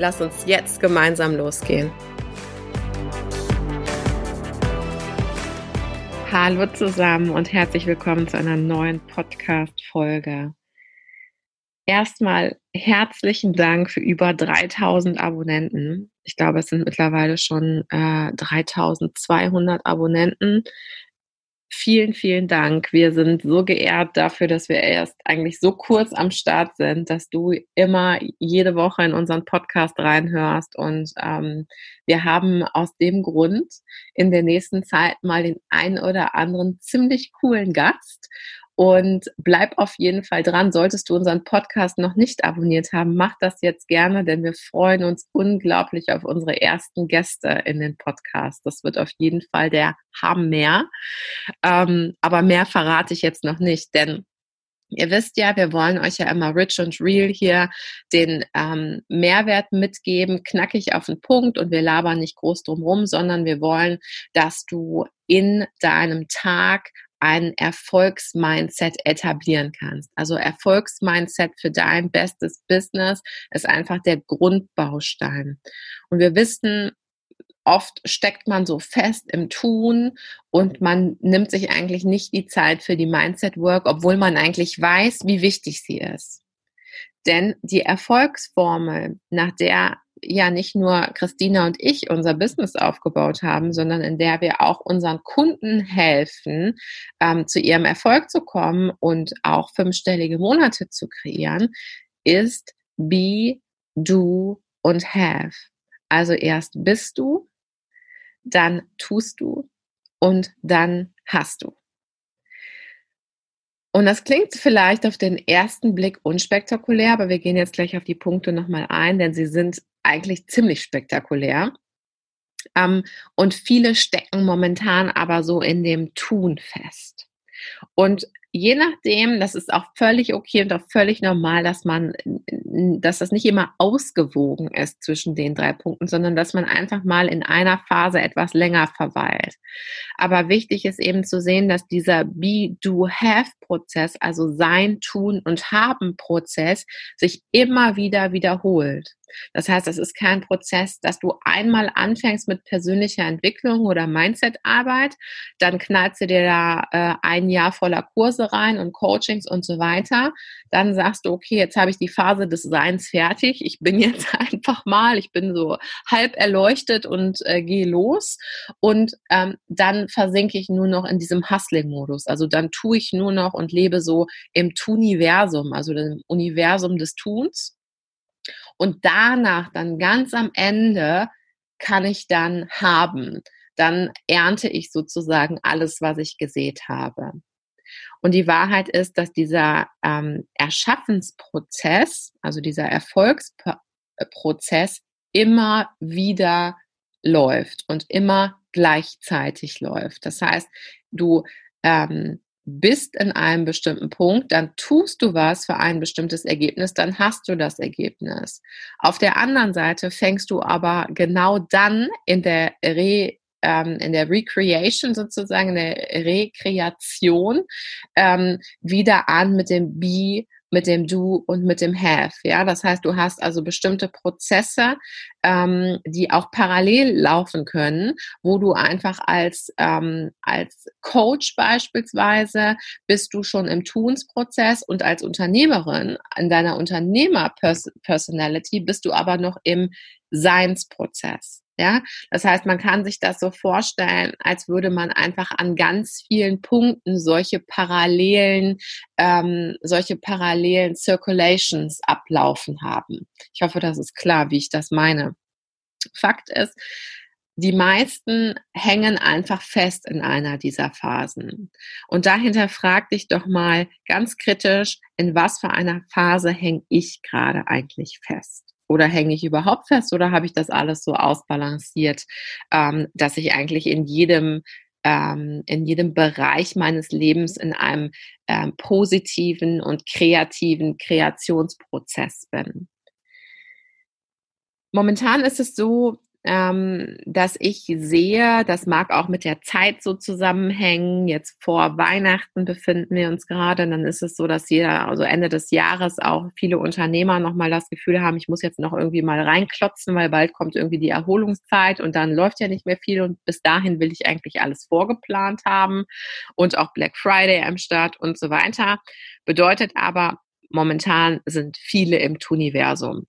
Lass uns jetzt gemeinsam losgehen. Hallo zusammen und herzlich willkommen zu einer neuen Podcast-Folge. Erstmal herzlichen Dank für über 3000 Abonnenten. Ich glaube, es sind mittlerweile schon äh, 3200 Abonnenten. Vielen, vielen Dank. Wir sind so geehrt dafür, dass wir erst eigentlich so kurz am Start sind, dass du immer jede Woche in unseren Podcast reinhörst. Und ähm, wir haben aus dem Grund in der nächsten Zeit mal den einen oder anderen ziemlich coolen Gast. Und bleib auf jeden Fall dran. Solltest du unseren Podcast noch nicht abonniert haben, mach das jetzt gerne, denn wir freuen uns unglaublich auf unsere ersten Gäste in den Podcast. Das wird auf jeden Fall der Hammer. Ähm, aber mehr verrate ich jetzt noch nicht, denn Ihr wisst ja, wir wollen euch ja immer rich und real hier den ähm, Mehrwert mitgeben, knackig auf den Punkt und wir labern nicht groß drum rum, sondern wir wollen, dass du in deinem Tag ein Erfolgsmindset etablieren kannst. Also Erfolgsmindset für dein bestes Business ist einfach der Grundbaustein. Und wir wissen, oft steckt man so fest im Tun und man nimmt sich eigentlich nicht die Zeit für die Mindset Work, obwohl man eigentlich weiß, wie wichtig sie ist. Denn die Erfolgsformel, nach der ja nicht nur Christina und ich unser Business aufgebaut haben, sondern in der wir auch unseren Kunden helfen, ähm, zu ihrem Erfolg zu kommen und auch fünfstellige Monate zu kreieren, ist Be, Do und Have. Also erst bist du, dann tust du und dann hast du. Und das klingt vielleicht auf den ersten Blick unspektakulär, aber wir gehen jetzt gleich auf die Punkte nochmal ein, denn sie sind eigentlich ziemlich spektakulär. Ähm, und viele stecken momentan aber so in dem Tun fest. Und je nachdem, das ist auch völlig okay und auch völlig normal, dass man, dass das nicht immer ausgewogen ist zwischen den drei Punkten, sondern dass man einfach mal in einer Phase etwas länger verweilt. Aber wichtig ist eben zu sehen, dass dieser Be, Do, Have Prozess, also Sein, Tun und Haben Prozess, sich immer wieder wiederholt. Das heißt, es ist kein Prozess, dass du einmal anfängst mit persönlicher Entwicklung oder Mindset-Arbeit, dann knallst du dir da äh, ein Jahr voller Kurse rein und Coachings und so weiter. Dann sagst du, okay, jetzt habe ich die Phase des Seins fertig. Ich bin jetzt einfach mal, ich bin so halb erleuchtet und äh, gehe los. Und ähm, dann versinke ich nur noch in diesem Hustling-Modus. Also dann tue ich nur noch und lebe so im Tuniversum, also dem Universum des Tuns. Und danach dann ganz am Ende kann ich dann haben. Dann ernte ich sozusagen alles, was ich gesät habe. Und die Wahrheit ist, dass dieser ähm, Erschaffensprozess, also dieser Erfolgsprozess immer wieder läuft und immer gleichzeitig läuft. Das heißt, du ähm, bist in einem bestimmten Punkt, dann tust du was für ein bestimmtes Ergebnis, dann hast du das Ergebnis. Auf der anderen Seite fängst du aber genau dann in der Re ähm, in der Recreation sozusagen, in der Rekreation ähm, wieder an mit dem Be mit dem Do und mit dem Have. Ja, das heißt, du hast also bestimmte Prozesse, ähm, die auch parallel laufen können, wo du einfach als ähm, als Coach beispielsweise bist du schon im Tunsprozess und als Unternehmerin in deiner Unternehmer-Personality bist du aber noch im Seinsprozess. Ja, das heißt, man kann sich das so vorstellen, als würde man einfach an ganz vielen Punkten solche parallelen, ähm, solche parallelen Circulations ablaufen haben. Ich hoffe, das ist klar, wie ich das meine. Fakt ist, die meisten hängen einfach fest in einer dieser Phasen. Und dahinter frag dich doch mal ganz kritisch, in was für einer Phase hänge ich gerade eigentlich fest? Oder hänge ich überhaupt fest oder habe ich das alles so ausbalanciert, ähm, dass ich eigentlich in jedem ähm, in jedem Bereich meines Lebens in einem ähm, positiven und kreativen Kreationsprozess bin. Momentan ist es so, ähm, dass ich sehe, das mag auch mit der Zeit so zusammenhängen. Jetzt vor Weihnachten befinden wir uns gerade. Dann ist es so, dass jeder, also Ende des Jahres auch viele Unternehmer nochmal das Gefühl haben, ich muss jetzt noch irgendwie mal reinklotzen, weil bald kommt irgendwie die Erholungszeit und dann läuft ja nicht mehr viel und bis dahin will ich eigentlich alles vorgeplant haben und auch Black Friday am Start und so weiter. Bedeutet aber, momentan sind viele im Tuniversum.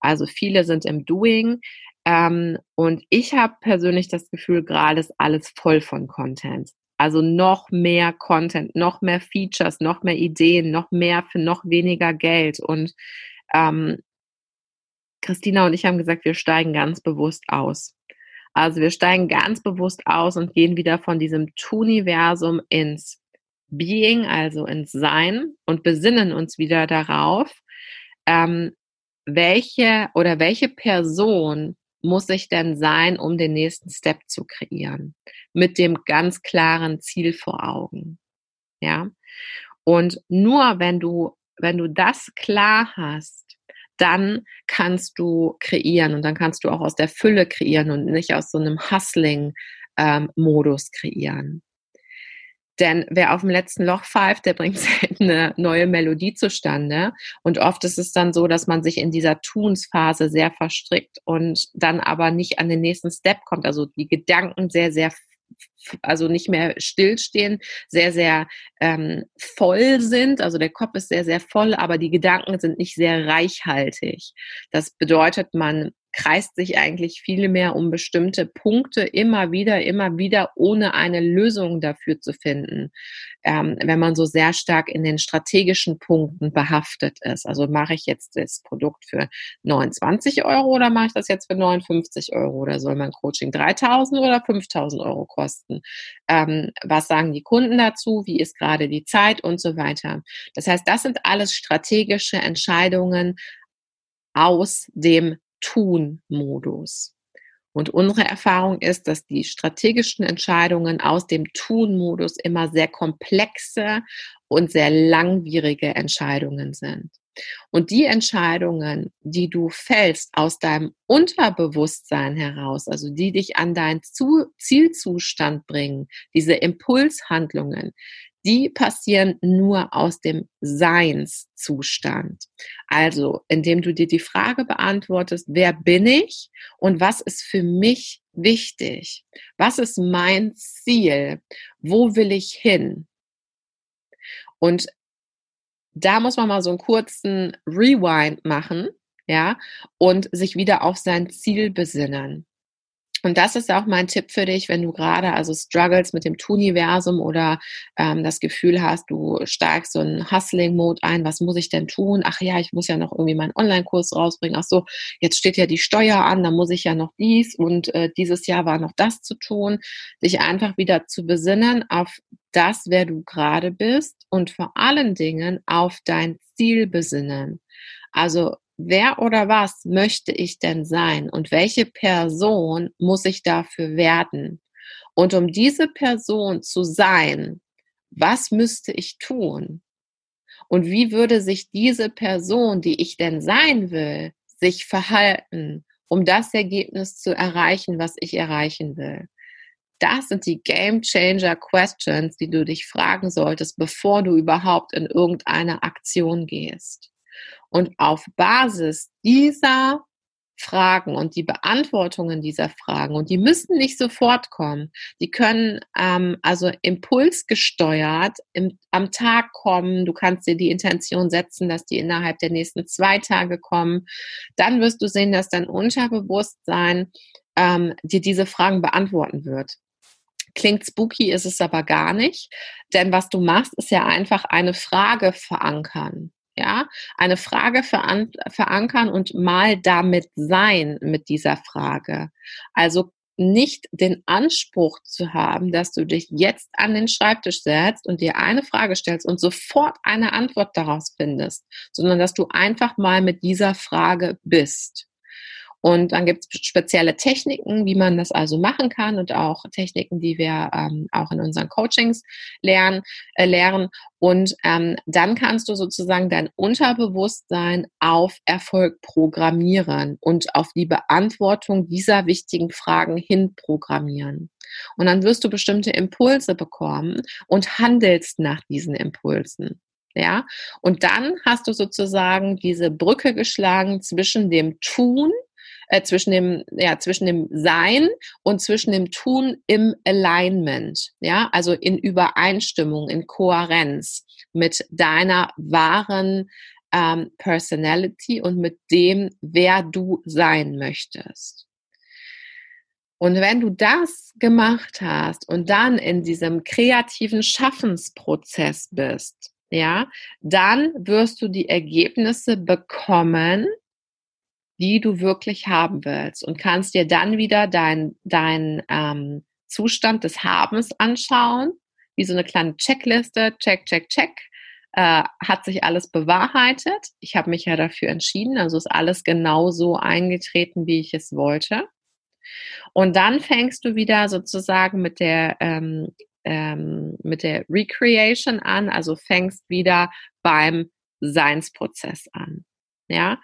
Also viele sind im Doing. Ähm, und ich habe persönlich das Gefühl, gerade ist alles voll von Content. Also noch mehr Content, noch mehr Features, noch mehr Ideen, noch mehr für noch weniger Geld. Und ähm, Christina und ich haben gesagt, wir steigen ganz bewusst aus. Also wir steigen ganz bewusst aus und gehen wieder von diesem Tuniversum ins Being, also ins Sein und besinnen uns wieder darauf, ähm, welche oder welche Person muss ich denn sein, um den nächsten Step zu kreieren? Mit dem ganz klaren Ziel vor Augen. Ja. Und nur wenn du, wenn du das klar hast, dann kannst du kreieren und dann kannst du auch aus der Fülle kreieren und nicht aus so einem Hustling-Modus ähm, kreieren. Denn wer auf dem letzten Loch pfeift, der bringt eine neue Melodie zustande. Und oft ist es dann so, dass man sich in dieser Tunsphase sehr verstrickt und dann aber nicht an den nächsten Step kommt. Also die Gedanken sehr, sehr also nicht mehr stillstehen, sehr, sehr ähm, voll sind. Also der Kopf ist sehr, sehr voll, aber die Gedanken sind nicht sehr reichhaltig. Das bedeutet, man kreist sich eigentlich viel mehr um bestimmte Punkte immer wieder, immer wieder, ohne eine Lösung dafür zu finden. Ähm, wenn man so sehr stark in den strategischen Punkten behaftet ist. Also mache ich jetzt das Produkt für 29 Euro oder mache ich das jetzt für 59 Euro oder soll mein Coaching 3000 oder 5000 Euro kosten? Ähm, was sagen die Kunden dazu? Wie ist gerade die Zeit und so weiter? Das heißt, das sind alles strategische Entscheidungen aus dem Tun-Modus. Und unsere Erfahrung ist, dass die strategischen Entscheidungen aus dem Tun-Modus immer sehr komplexe und sehr langwierige Entscheidungen sind. Und die Entscheidungen, die du fällst aus deinem Unterbewusstsein heraus, also die dich an deinen Zielzustand bringen, diese Impulshandlungen, die passieren nur aus dem Seinszustand. Also, indem du dir die Frage beantwortest, wer bin ich und was ist für mich wichtig? Was ist mein Ziel? Wo will ich hin? Und da muss man mal so einen kurzen Rewind machen, ja, und sich wieder auf sein Ziel besinnen. Und das ist auch mein Tipp für dich, wenn du gerade also struggles mit dem Tuniversum oder ähm, das Gefühl hast, du steigst so einen Hustling-Mode ein, was muss ich denn tun? Ach ja, ich muss ja noch irgendwie meinen Online-Kurs rausbringen. Ach so, jetzt steht ja die Steuer an, da muss ich ja noch dies und äh, dieses Jahr war noch das zu tun. Dich einfach wieder zu besinnen auf das, wer du gerade bist und vor allen Dingen auf dein Ziel besinnen. Also wer oder was möchte ich denn sein und welche Person muss ich dafür werden? Und um diese Person zu sein, was müsste ich tun? Und wie würde sich diese Person, die ich denn sein will, sich verhalten, um das Ergebnis zu erreichen, was ich erreichen will? Das sind die Game Changer Questions, die du dich fragen solltest, bevor du überhaupt in irgendeine Aktion gehst. Und auf Basis dieser Fragen und die Beantwortungen dieser Fragen, und die müssen nicht sofort kommen, die können ähm, also impulsgesteuert im, am Tag kommen. Du kannst dir die Intention setzen, dass die innerhalb der nächsten zwei Tage kommen. Dann wirst du sehen, dass dein Unterbewusstsein ähm, dir diese Fragen beantworten wird. Klingt spooky, ist es aber gar nicht, denn was du machst, ist ja einfach eine Frage verankern ja, eine Frage verankern und mal damit sein mit dieser Frage. Also nicht den Anspruch zu haben, dass du dich jetzt an den Schreibtisch setzt und dir eine Frage stellst und sofort eine Antwort daraus findest, sondern dass du einfach mal mit dieser Frage bist. Und dann gibt es spezielle Techniken, wie man das also machen kann und auch Techniken, die wir ähm, auch in unseren Coachings lernen. Äh, lehren. Und ähm, dann kannst du sozusagen dein Unterbewusstsein auf Erfolg programmieren und auf die Beantwortung dieser wichtigen Fragen hin programmieren. Und dann wirst du bestimmte Impulse bekommen und handelst nach diesen Impulsen. Ja, und dann hast du sozusagen diese Brücke geschlagen zwischen dem Tun, äh, zwischen dem, ja, zwischen dem Sein und zwischen dem Tun im Alignment. Ja, also in Übereinstimmung, in Kohärenz mit deiner wahren ähm, Personality und mit dem, wer du sein möchtest. Und wenn du das gemacht hast und dann in diesem kreativen Schaffensprozess bist, ja, dann wirst du die Ergebnisse bekommen, die du wirklich haben willst und kannst dir dann wieder dein, dein ähm, Zustand des Habens anschauen, wie so eine kleine Checkliste, check, check, check. Äh, hat sich alles bewahrheitet? Ich habe mich ja dafür entschieden, also ist alles genauso eingetreten, wie ich es wollte. Und dann fängst du wieder sozusagen mit der ähm, ähm, mit der Recreation an, also fängst wieder beim Seinsprozess an. Ja,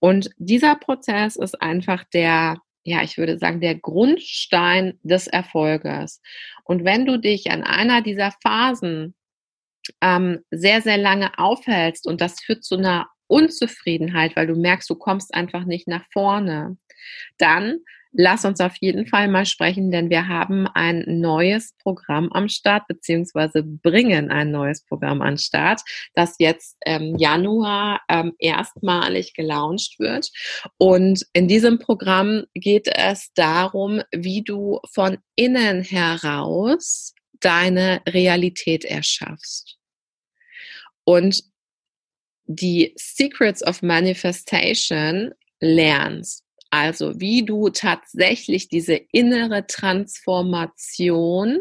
und dieser Prozess ist einfach der, ja, ich würde sagen, der Grundstein des Erfolges. Und wenn du dich an einer dieser Phasen ähm, sehr, sehr lange aufhältst und das führt zu einer Unzufriedenheit, weil du merkst, du kommst einfach nicht nach vorne, dann lass uns auf jeden Fall mal sprechen, denn wir haben ein neues Programm am Start, beziehungsweise bringen ein neues Programm an Start, das jetzt im Januar ähm, erstmalig gelauncht wird. Und in diesem Programm geht es darum, wie du von innen heraus deine Realität erschaffst. Und die Secrets of Manifestation lernst. Also wie du tatsächlich diese innere Transformation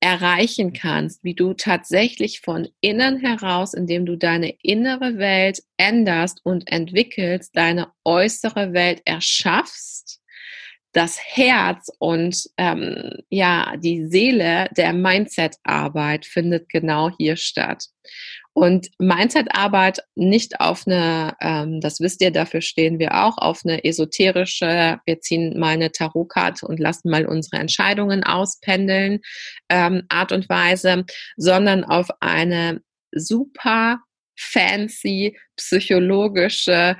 erreichen kannst, wie du tatsächlich von innen heraus, indem du deine innere Welt änderst und entwickelst, deine äußere Welt erschaffst, das Herz und ähm, ja die Seele der Mindset-Arbeit findet genau hier statt. Und Mindset-Arbeit nicht auf eine, ähm, das wisst ihr, dafür stehen wir auch, auf eine esoterische, wir ziehen mal eine Tarotkarte und lassen mal unsere Entscheidungen auspendeln, ähm, Art und Weise, sondern auf eine super fancy psychologische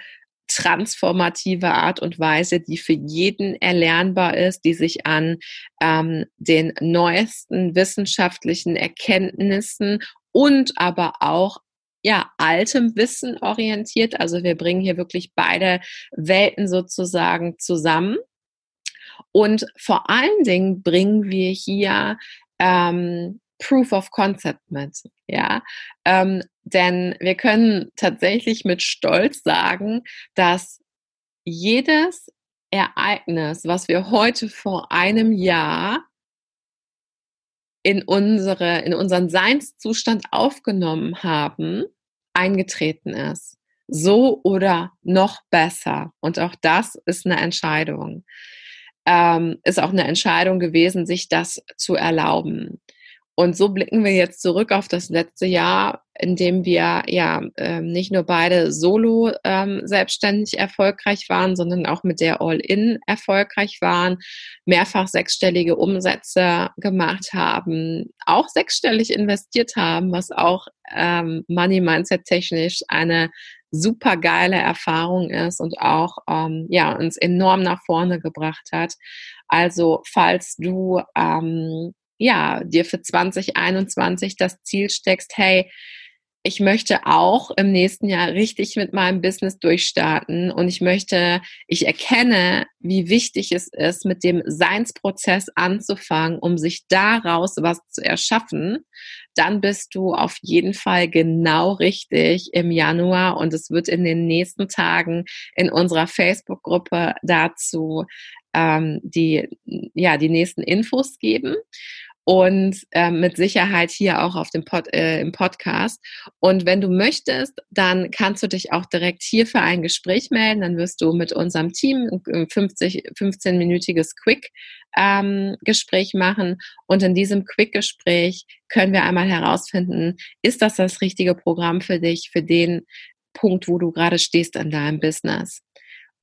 transformative Art und Weise, die für jeden erlernbar ist, die sich an ähm, den neuesten wissenschaftlichen Erkenntnissen und aber auch ja, altem Wissen orientiert. Also wir bringen hier wirklich beide Welten sozusagen zusammen. Und vor allen Dingen bringen wir hier ähm, Proof of Concept mit. Ja, ähm, denn wir können tatsächlich mit Stolz sagen, dass jedes Ereignis, was wir heute vor einem Jahr in unsere, in unseren Seinszustand aufgenommen haben, eingetreten ist. So oder noch besser. Und auch das ist eine Entscheidung. Ähm, ist auch eine Entscheidung gewesen, sich das zu erlauben. Und so blicken wir jetzt zurück auf das letzte Jahr, in dem wir ja ähm, nicht nur beide solo ähm, selbstständig erfolgreich waren, sondern auch mit der All-In erfolgreich waren, mehrfach sechsstellige Umsätze gemacht haben, auch sechsstellig investiert haben, was auch ähm, Money Mindset technisch eine super geile Erfahrung ist und auch ähm, ja uns enorm nach vorne gebracht hat. Also falls du ähm, ja, dir für 2021 das Ziel steckst, hey, ich möchte auch im nächsten Jahr richtig mit meinem Business durchstarten und ich möchte, ich erkenne, wie wichtig es ist, mit dem Seinsprozess anzufangen, um sich daraus was zu erschaffen, dann bist du auf jeden Fall genau richtig im Januar und es wird in den nächsten Tagen in unserer Facebook-Gruppe dazu ähm, die, ja, die nächsten Infos geben. und äh, mit Sicherheit hier auch auf dem Pod, äh, im Podcast. Und wenn du möchtest, dann kannst du dich auch direkt hier für ein Gespräch melden. Dann wirst du mit unserem Team ein 50, 15-minütiges Quick-Gespräch ähm, machen. Und in diesem Quick-Gespräch können wir einmal herausfinden, ist das das richtige Programm für dich, für den Punkt, wo du gerade stehst in deinem Business.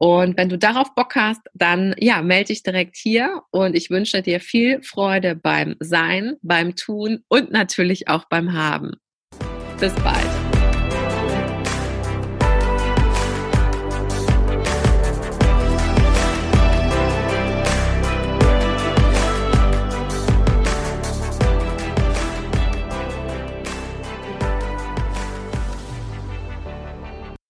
Und wenn du darauf Bock hast, dann ja, melde dich direkt hier und ich wünsche dir viel Freude beim Sein, beim Tun und natürlich auch beim Haben. Bis bald.